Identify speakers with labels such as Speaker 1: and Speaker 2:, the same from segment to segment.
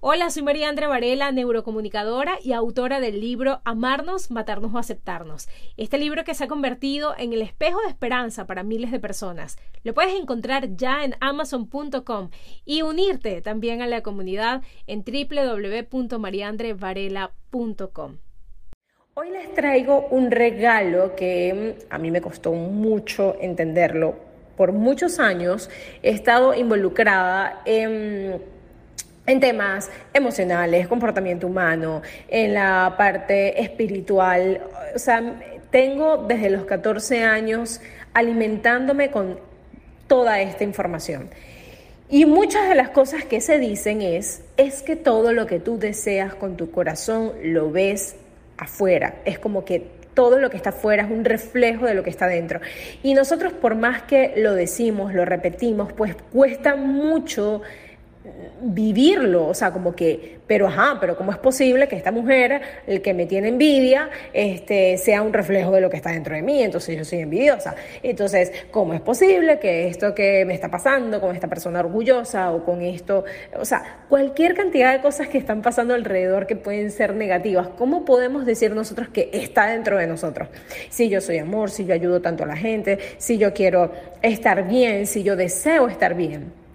Speaker 1: Hola, soy María Andrea Varela, neurocomunicadora y autora del libro Amarnos, Matarnos o Aceptarnos. Este libro que se ha convertido en el espejo de esperanza para miles de personas. Lo puedes encontrar ya en amazon.com y unirte también a la comunidad en www.mariandrevarela.com. Hoy les traigo un regalo que mm, a mí me costó mucho entenderlo. Por muchos años he estado involucrada en en temas emocionales, comportamiento humano, en la parte espiritual. O sea, tengo desde los 14 años alimentándome con toda esta información. Y muchas de las cosas que se dicen es, es que todo lo que tú deseas con tu corazón lo ves afuera. Es como que todo lo que está afuera es un reflejo de lo que está dentro. Y nosotros por más que lo decimos, lo repetimos, pues cuesta mucho vivirlo, o sea, como que, pero ajá, pero ¿cómo es posible que esta mujer, el que me tiene envidia, este, sea un reflejo de lo que está dentro de mí? Entonces yo soy envidiosa. Entonces, ¿cómo es posible que esto que me está pasando con esta persona orgullosa o con esto, o sea, cualquier cantidad de cosas que están pasando alrededor que pueden ser negativas, ¿cómo podemos decir nosotros que está dentro de nosotros? Si yo soy amor, si yo ayudo tanto a la gente, si yo quiero estar bien, si yo deseo estar bien.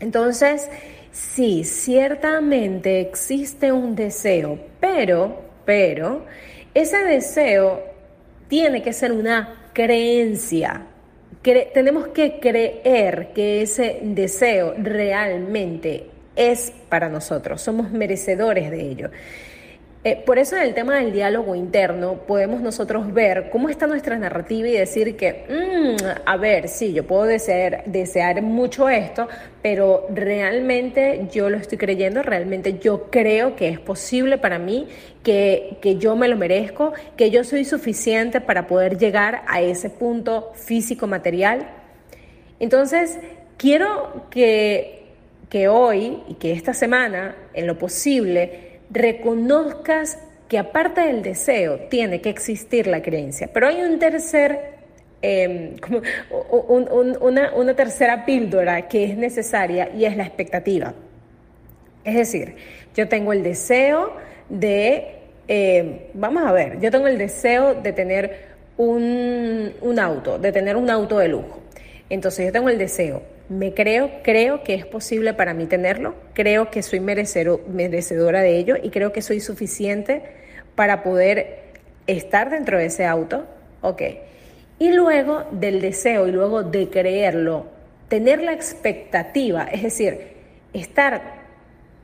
Speaker 1: Entonces, sí, ciertamente existe un deseo, pero, pero, ese deseo tiene que ser una creencia. tenemos que creer que ese deseo realmente es para nosotros, somos merecedores de ello. Eh, por eso en el tema del diálogo interno podemos nosotros ver cómo está nuestra narrativa y decir que, mm, a ver, sí, yo puedo desear, desear mucho esto, pero realmente yo lo estoy creyendo, realmente yo creo que es posible para mí, que, que yo me lo merezco, que yo soy suficiente para poder llegar a ese punto físico material. Entonces, quiero que, que hoy y que esta semana, en lo posible, reconozcas que aparte del deseo tiene que existir la creencia. Pero hay un tercer, em, una, una tercera píldora que es necesaria y es la expectativa. Es decir, yo tengo el deseo de, em, vamos a ver, yo tengo el deseo de tener un, un auto, de tener un auto de lujo. Entonces yo tengo el deseo, me creo, creo que es posible para mí tenerlo, creo que soy merecedora de ello y creo que soy suficiente para poder estar dentro de ese auto, ok. Y luego del deseo y luego de creerlo, tener la expectativa, es decir, estar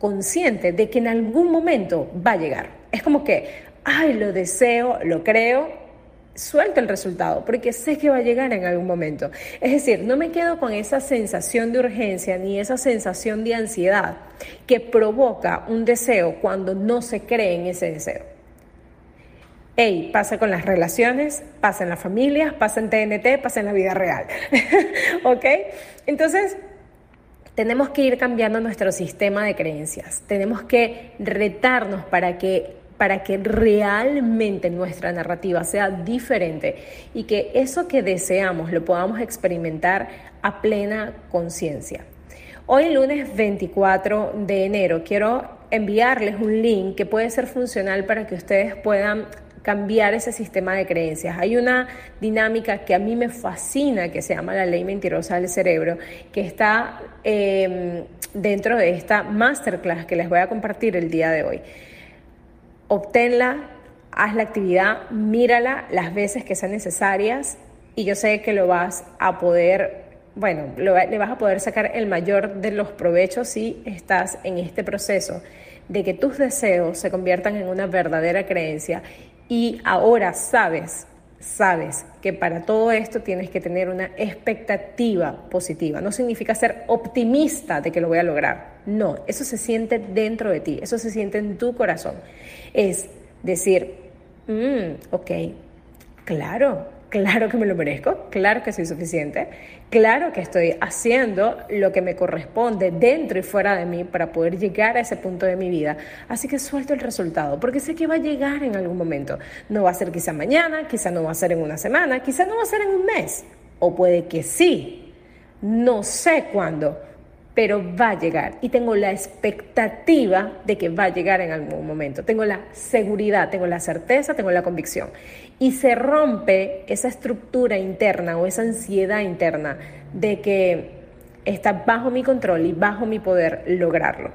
Speaker 1: consciente de que en algún momento va a llegar. Es como que, ay, lo deseo, lo creo, suelto el resultado porque sé que va a llegar en algún momento. Es decir, no me quedo con esa sensación de urgencia ni esa sensación de ansiedad que provoca un deseo cuando no se cree en ese deseo. Ey, pasa con las relaciones, pasa en las familias, pasa en TNT, pasa en la vida real. ¿Ok? Entonces, tenemos que ir cambiando nuestro sistema de creencias. Tenemos que retarnos para que para que realmente nuestra narrativa sea diferente y que eso que deseamos lo podamos experimentar a plena conciencia. Hoy lunes 24 de enero quiero enviarles un link que puede ser funcional para que ustedes puedan cambiar ese sistema de creencias. Hay una dinámica que a mí me fascina, que se llama la ley mentirosa del cerebro, que está em, dentro de esta masterclass que les voy a compartir el día de hoy obténla, haz la actividad, mírala las veces que sean necesarias y yo sé que lo vas a poder, bueno, le vas a poder sacar el mayor de los provechos si estás en este proceso de que tus deseos se conviertan en una verdadera creencia y ahora sabes, sabes que para todo esto tienes que tener una expectativa positiva. No significa ser optimista de que lo voy a lograr. No, eso se siente dentro de ti, eso se siente en tu corazón es decir, mm, ok, claro, claro que me lo merezco, claro que soy suficiente, claro que estoy haciendo lo que me corresponde dentro y fuera de mí para poder llegar a ese punto de mi vida. Así que suelto el resultado, porque sé que va a llegar en algún momento. No va a ser quizá mañana, quizá no va a ser en una semana, quizá no va a ser en un mes, o puede que sí, no sé cuándo, pero va a llegar y tengo la expectativa de que va a llegar en algún momento. Tengo la seguridad, tengo la certeza, tengo la convicción. Y se rompe esa estructura interna o esa ansiedad interna de que está bajo mi control y bajo mi poder lograrlo.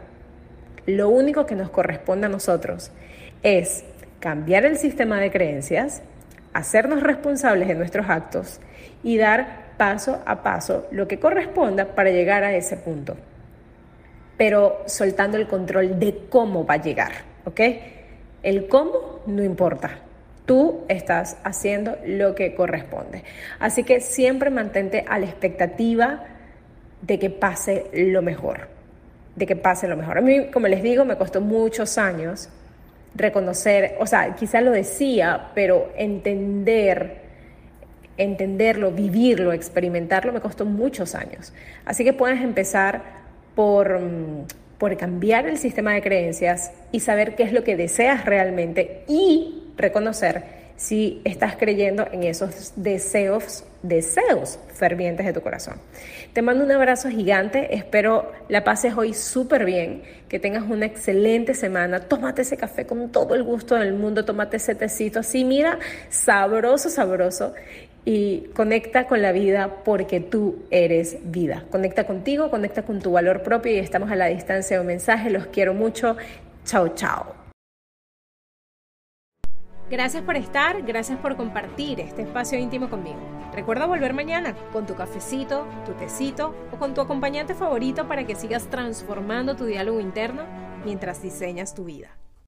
Speaker 1: Lo único que nos corresponde a nosotros es cambiar el sistema de creencias, hacernos responsables de nuestros actos y dar paso a paso lo que corresponda para llegar a ese punto, pero soltando el control de cómo va a llegar, ¿ok? El cómo no importa. Tú estás haciendo lo que corresponde. Así que siempre mantente a la expectativa de que pase lo mejor, de que pase lo mejor. A mí, como les digo, me costó muchos años reconocer, o sea, quizás lo decía, pero entender entenderlo, vivirlo, experimentarlo, me costó muchos años. Así que puedes empezar por, mm, por cambiar el sistema de creencias y saber qué es lo que deseas realmente y reconocer si estás creyendo en esos deseos, deseos fervientes de tu corazón. Te mando un abrazo gigante, espero la pases hoy súper bien, que tengas una excelente semana, tómate ese café con todo el gusto del mundo, tómate ese tecito así, mira, sabroso, sabroso, y conecta con la vida porque tú eres vida. Conecta contigo, conecta con tu valor propio y estamos a la distancia de un mensaje. Los quiero mucho. Chao, chao. Gracias por estar, gracias por compartir este espacio íntimo conmigo. Recuerda volver mañana con tu cafecito, tu tecito o con tu acompañante favorito para que sigas transformando tu diálogo interno mientras diseñas tu vida.